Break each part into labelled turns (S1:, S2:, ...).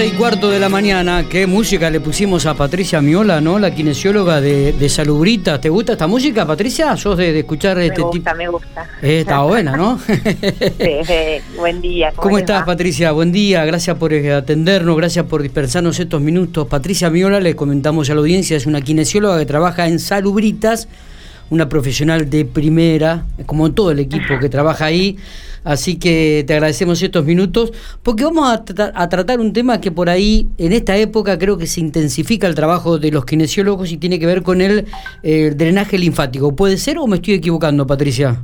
S1: 12 y cuarto de la mañana, ¿qué música le pusimos a Patricia Miola, ¿no? La kinesióloga de, de Salubrita. ¿Te gusta esta música, Patricia? ¿Sos de, de escuchar
S2: Me
S1: este
S2: gusta,
S1: tipo?
S2: me gusta.
S1: Eh, está buena, ¿no?
S2: Sí, buen día.
S1: ¿Cómo estás,
S2: va?
S1: Patricia? Buen día, gracias por eh, atendernos, gracias por dispensarnos estos minutos. Patricia Miola, le comentamos a la audiencia, es una kinesióloga que trabaja en Salubritas, una profesional de primera, como todo el equipo que trabaja ahí. Así que te agradecemos estos minutos, porque vamos a, tra- a tratar un tema que por ahí, en esta época, creo que se intensifica el trabajo de los kinesiólogos y tiene que ver con el eh, drenaje linfático. ¿Puede ser o me estoy equivocando, Patricia?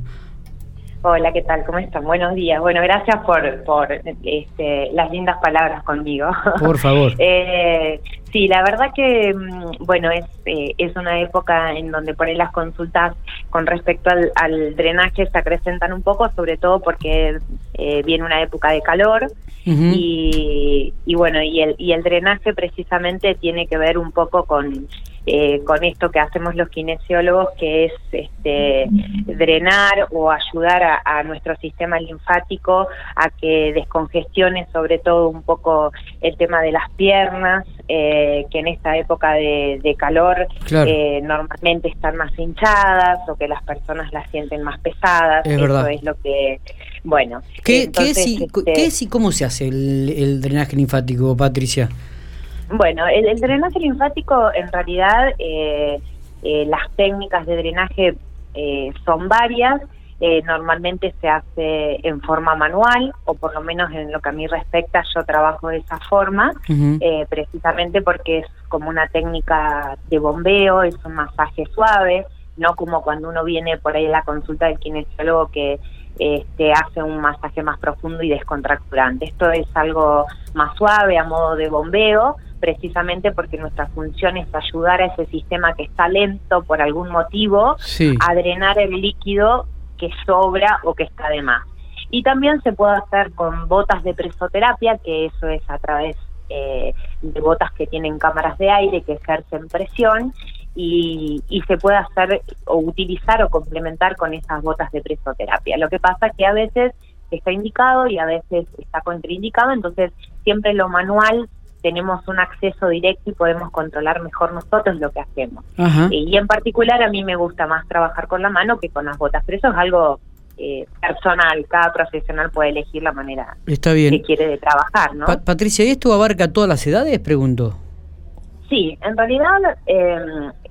S2: Hola, ¿qué tal? ¿Cómo están? Buenos días. Bueno, gracias por, por este, las lindas palabras conmigo.
S1: Por favor.
S2: Eh, sí, la verdad que, mm, bueno, es, eh, es una época en donde por ahí las consultas con respecto al, al drenaje se acrecentan un poco, sobre todo porque eh, viene una época de calor. Y, y bueno, y el, y el drenaje precisamente tiene que ver un poco con, eh, con esto que hacemos los kinesiólogos, que es este, drenar o ayudar a, a nuestro sistema linfático a que descongestione sobre todo un poco el tema de las piernas, eh, que en esta época de, de calor
S1: Claro.
S2: eh, normalmente están más hinchadas o que las personas las sienten más pesadas.
S1: Es
S2: Eso
S1: verdad.
S2: es lo que, bueno.
S1: ¿Qué, qué es y,
S2: este,
S1: qué es y cómo se hace el, el drenaje linfático, Patricia?
S2: Bueno, el, el drenaje linfático en realidad eh, eh, las técnicas de drenaje eh, son varias. Eh, normalmente se hace en forma manual o por lo menos en lo que a mí respecta yo trabajo de esa forma eh, precisamente porque es como una técnica de bombeo, es un masaje suave, no como cuando uno viene por ahí a la consulta del kinesiólogo que este, hace un masaje más profundo y descontracturante. Esto es algo más suave, a modo de bombeo, precisamente porque nuestra función es ayudar a ese sistema que está lento por algún motivo
S1: Sí.
S2: a drenar el líquido que sobra o que está de más. Y también se puede hacer con botas de presoterapia, que eso es a través eh, de botas que tienen cámaras de aire que ejercen presión y, y se puede hacer o utilizar o complementar con esas botas de presoterapia. Lo que pasa que a veces está indicado y a veces está contraindicado, entonces siempre lo manual tenemos un acceso directo y podemos controlar mejor nosotros lo que hacemos.
S1: Ajá.
S2: Y en particular a mí me gusta más trabajar con la mano que con las botas, pero eso es algo eh, personal, cada profesional puede elegir la manera
S1: Está
S2: que quiere de trabajar, ¿no?
S1: Pa- Patricia, ¿y esto abarca todas las edades? Pregunto.
S2: Sí, en realidad eh,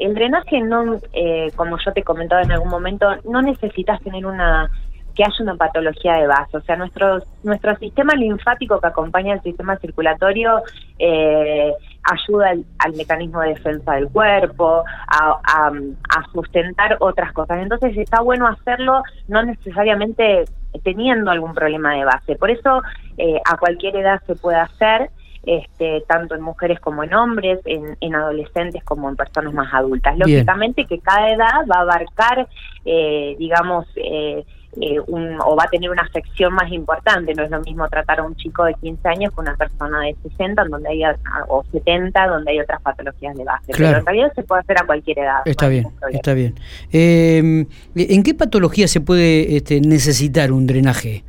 S2: el drenaje no, eh, como yo te comentaba en algún momento, no necesitas tener una que haya una patología de base. O sea, nuestro, nuestro sistema linfático que acompaña al sistema circulatorio eh, ayuda al, al mecanismo de defensa del cuerpo, a, a, a sustentar otras cosas. Entonces está bueno hacerlo no necesariamente teniendo algún problema de base. Por eso eh, a cualquier edad se puede hacer este, tanto en mujeres como en hombres, en, en adolescentes como en personas más adultas.
S1: Bien.
S2: Lógicamente que cada edad va a abarcar, eh, digamos, eh, eh, un, o va a tener una afección más importante. No es lo mismo tratar a un chico de 15 años que una persona de 60 donde hay, a- o 70 donde hay otras patologías de base.
S1: Claro.
S2: Pero en realidad se puede hacer a cualquier edad.
S1: Está
S2: no
S1: bien, está bien. Eh, ¿En qué patología se puede este, necesitar un drenaje?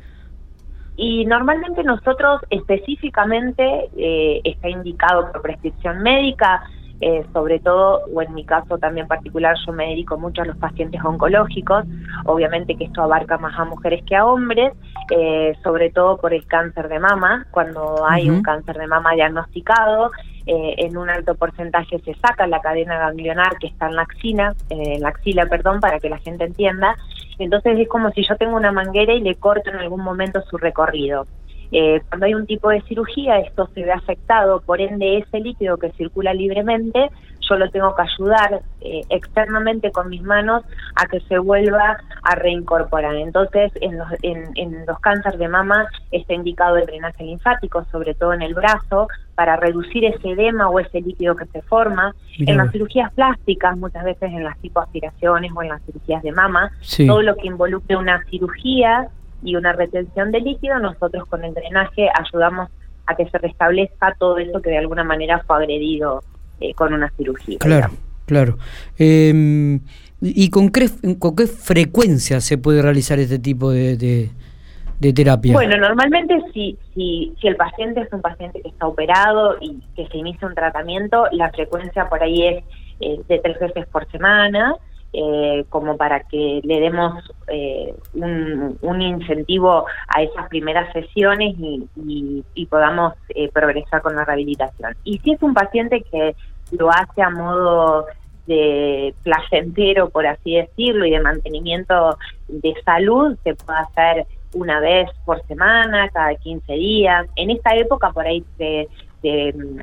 S2: Y normalmente nosotros específicamente eh, está indicado por prescripción médica, eh, sobre todo, o en mi caso también particular, yo me dedico mucho a los pacientes oncológicos, obviamente que esto abarca más a mujeres que a hombres, eh, sobre todo por el cáncer de mama, cuando hay un cáncer de mama diagnosticado, eh, en un alto porcentaje se saca la cadena ganglionar que está en la axila, eh, en la axila, perdón, para que la gente entienda, entonces es como si yo tengo una manguera y le corto en algún momento su recorrido. Eh, cuando hay un tipo de cirugía, esto se ve afectado, por ende ese líquido que circula libremente, yo lo tengo que ayudar eh, externamente con mis manos a que se vuelva a reincorporar. Entonces, en los, en, en los cánceres de mama está indicado el drenaje linfático, sobre todo en el brazo, para reducir ese edema o ese líquido que se forma.
S1: Mirá
S2: en las cirugías plásticas, muchas veces en las lipoaspiraciones o en las cirugías de mama,
S1: Sí.
S2: todo lo que involucre una cirugía y una retención de líquido, nosotros con el drenaje ayudamos a que se restablezca todo eso que de alguna manera fue agredido eh, con una cirugía.
S1: Claro,
S2: digamos.
S1: claro. Eh, ¿Y con qué, con qué frecuencia se puede realizar este tipo de, de, de terapia?
S2: Bueno, normalmente si, si, si el paciente es un paciente que está operado y que se inicia un tratamiento, la frecuencia por ahí es eh, de tres veces por semana, eh, como para que le demos eh, un, incentivo a esas primeras sesiones y, y podamos progresar con la rehabilitación. Y si es un paciente que lo hace a modo de placentero, por así decirlo, y de mantenimiento de salud, se puede hacer una vez por semana, cada 15 días. En esta época por ahí se,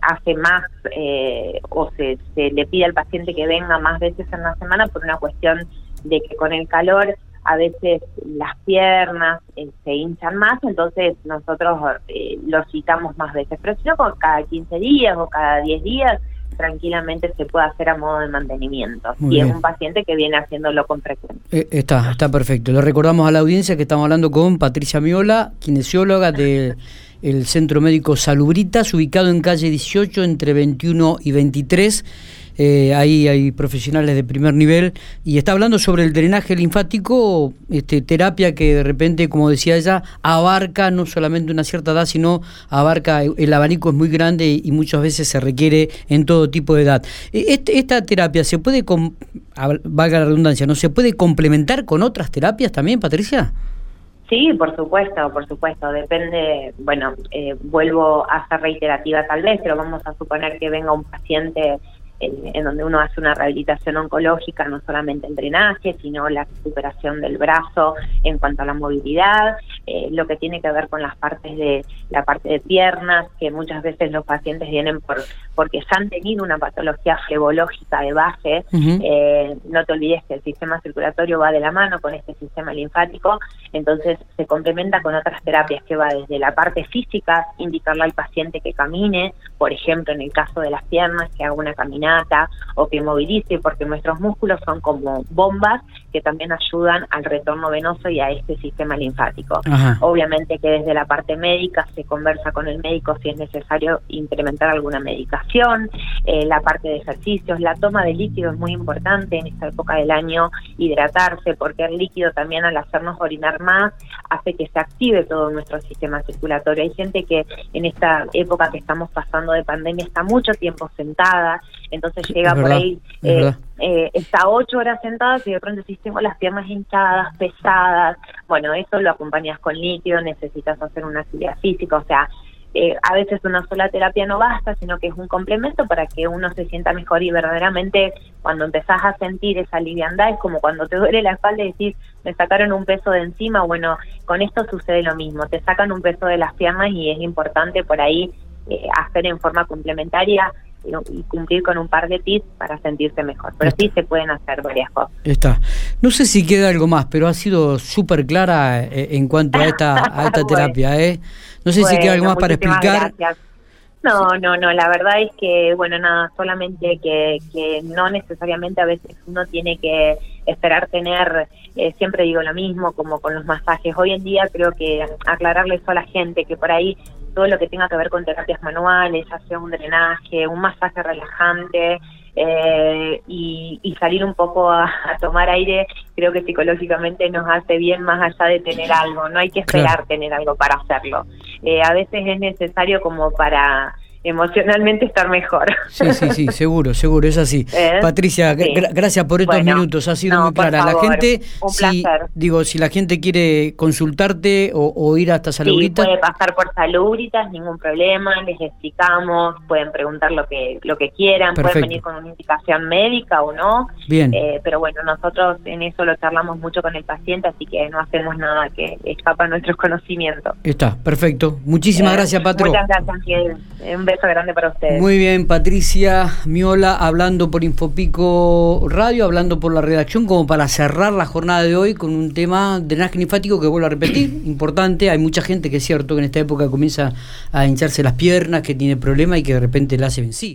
S2: hace más eh, o se, le pide al paciente que venga más veces en la semana por una cuestión de que con el calor a veces las piernas eh, se hinchan más, entonces nosotros eh, lo citamos más veces, pero si no, cada 15 días o cada 10 días tranquilamente se puede hacer a modo de mantenimiento. y es un paciente que viene haciéndolo con frecuencia.
S1: Eh, está, está perfecto. Le recordamos a la audiencia que estamos hablando con Patricia Miola, kinesióloga del Centro Médico Salubritas, ubicado en calle 18 entre 21 y 23 eh, ahí hay profesionales de primer nivel, y está hablando sobre el drenaje linfático, este, terapia que de repente, como decía ella, abarca no solamente una cierta edad, sino abarca, el abanico es muy grande y muchas veces se requiere en todo tipo de edad. E, este, esta terapia se puede, valga la redundancia, ¿no se puede complementar con otras terapias también, Patricia?
S2: Sí, por supuesto, por supuesto. Depende, bueno, eh, vuelvo a ser reiterativa tal vez, pero vamos a suponer que venga un paciente en, donde uno hace una rehabilitación oncológica, no solamente el drenaje, sino la recuperación del brazo en cuanto a la movilidad, eh, lo que tiene que ver con las partes de la parte de piernas, que muchas veces los pacientes vienen por porque ya han tenido una patología flebológica de base. Eh, no te olvides que el sistema circulatorio va de la mano con este sistema linfático, entonces se complementa con otras terapias que va desde la parte física, indicarle al paciente que camine, por ejemplo, en el caso de las piernas, que haga una caminata o que movilice, porque nuestros músculos son como bombas que también ayudan al retorno venoso y a este sistema linfático. Obviamente que desde la parte médica se conversa con el médico si es necesario implementar alguna medicación, eh, la parte de ejercicios, la toma de líquido es muy importante en esta época del año, hidratarse, porque el líquido también al hacernos orinar más hace que se active todo nuestro sistema circulatorio. Hay gente que en esta época que estamos pasando de pandemia está mucho tiempo sentada, entonces llega por ahí, eh, eh, está ocho horas sentada y de pronto si tengo las piernas hinchadas, pesadas, bueno, eso lo acompañas con líquido, necesitas hacer una actividad física, o sea, eh, a veces una sola terapia no basta, sino que es un complemento para que uno se sienta mejor y verdaderamente cuando empezás a sentir esa liviandad es como cuando te duele la espalda y decís, me sacaron un peso de encima, bueno, con esto sucede lo mismo, te sacan un peso de las piernas y es importante por ahí eh, hacer en forma complementaria y cumplir con un par de tips para sentirse mejor. Pero sí se pueden hacer varias cosas.
S1: Está. No sé si queda algo más, pero ha sido súper clara eh, en cuanto a esta, a esta terapia. ¿eh? No sé si queda algo más para explicar.
S2: No, no, no, la verdad es que, bueno, nada, solamente que, que no necesariamente a veces uno tiene que esperar tener, eh, siempre digo lo mismo, como con los masajes. Hoy en día creo que aclararle eso a la gente, que por ahí todo lo que tenga que ver con terapias manuales, hacer un drenaje, un masaje relajante, eh, y, salir un poco a, tomar aire, creo que psicológicamente nos hace bien más allá de tener algo, no hay que esperar tener algo para hacerlo. Eh, a veces es necesario como para emocionalmente estar mejor.
S1: Sí, sí, sí, seguro, seguro, es así. ¿Eh? Patricia, gracias por estos minutos, ha sido muy clara. la gente, si, digo, si la gente quiere consultarte o, ir hasta Salubritas.
S2: Sí, puede pasar por Salubritas, ningún problema, les explicamos, pueden preguntar lo que lo que quieran, pueden venir con una indicación médica o no.
S1: Bien.
S2: Eh, pero bueno, nosotros en eso lo charlamos mucho con el paciente, así que no hacemos nada que escapa a nuestros conocimientos.
S1: Está, perfecto. Muchísimas eh, gracias, Patro.
S2: Muchas gracias, Un para ustedes.
S1: Muy bien, Patricia Miola, hablando por Infopico Radio, hablando por la redacción, como para cerrar la jornada de hoy con un tema de drenaje linfático que vuelvo a repetir, importante. Hay mucha gente que es cierto que en esta época comienza a hincharse las piernas, que tiene problemas y que de repente la hace sí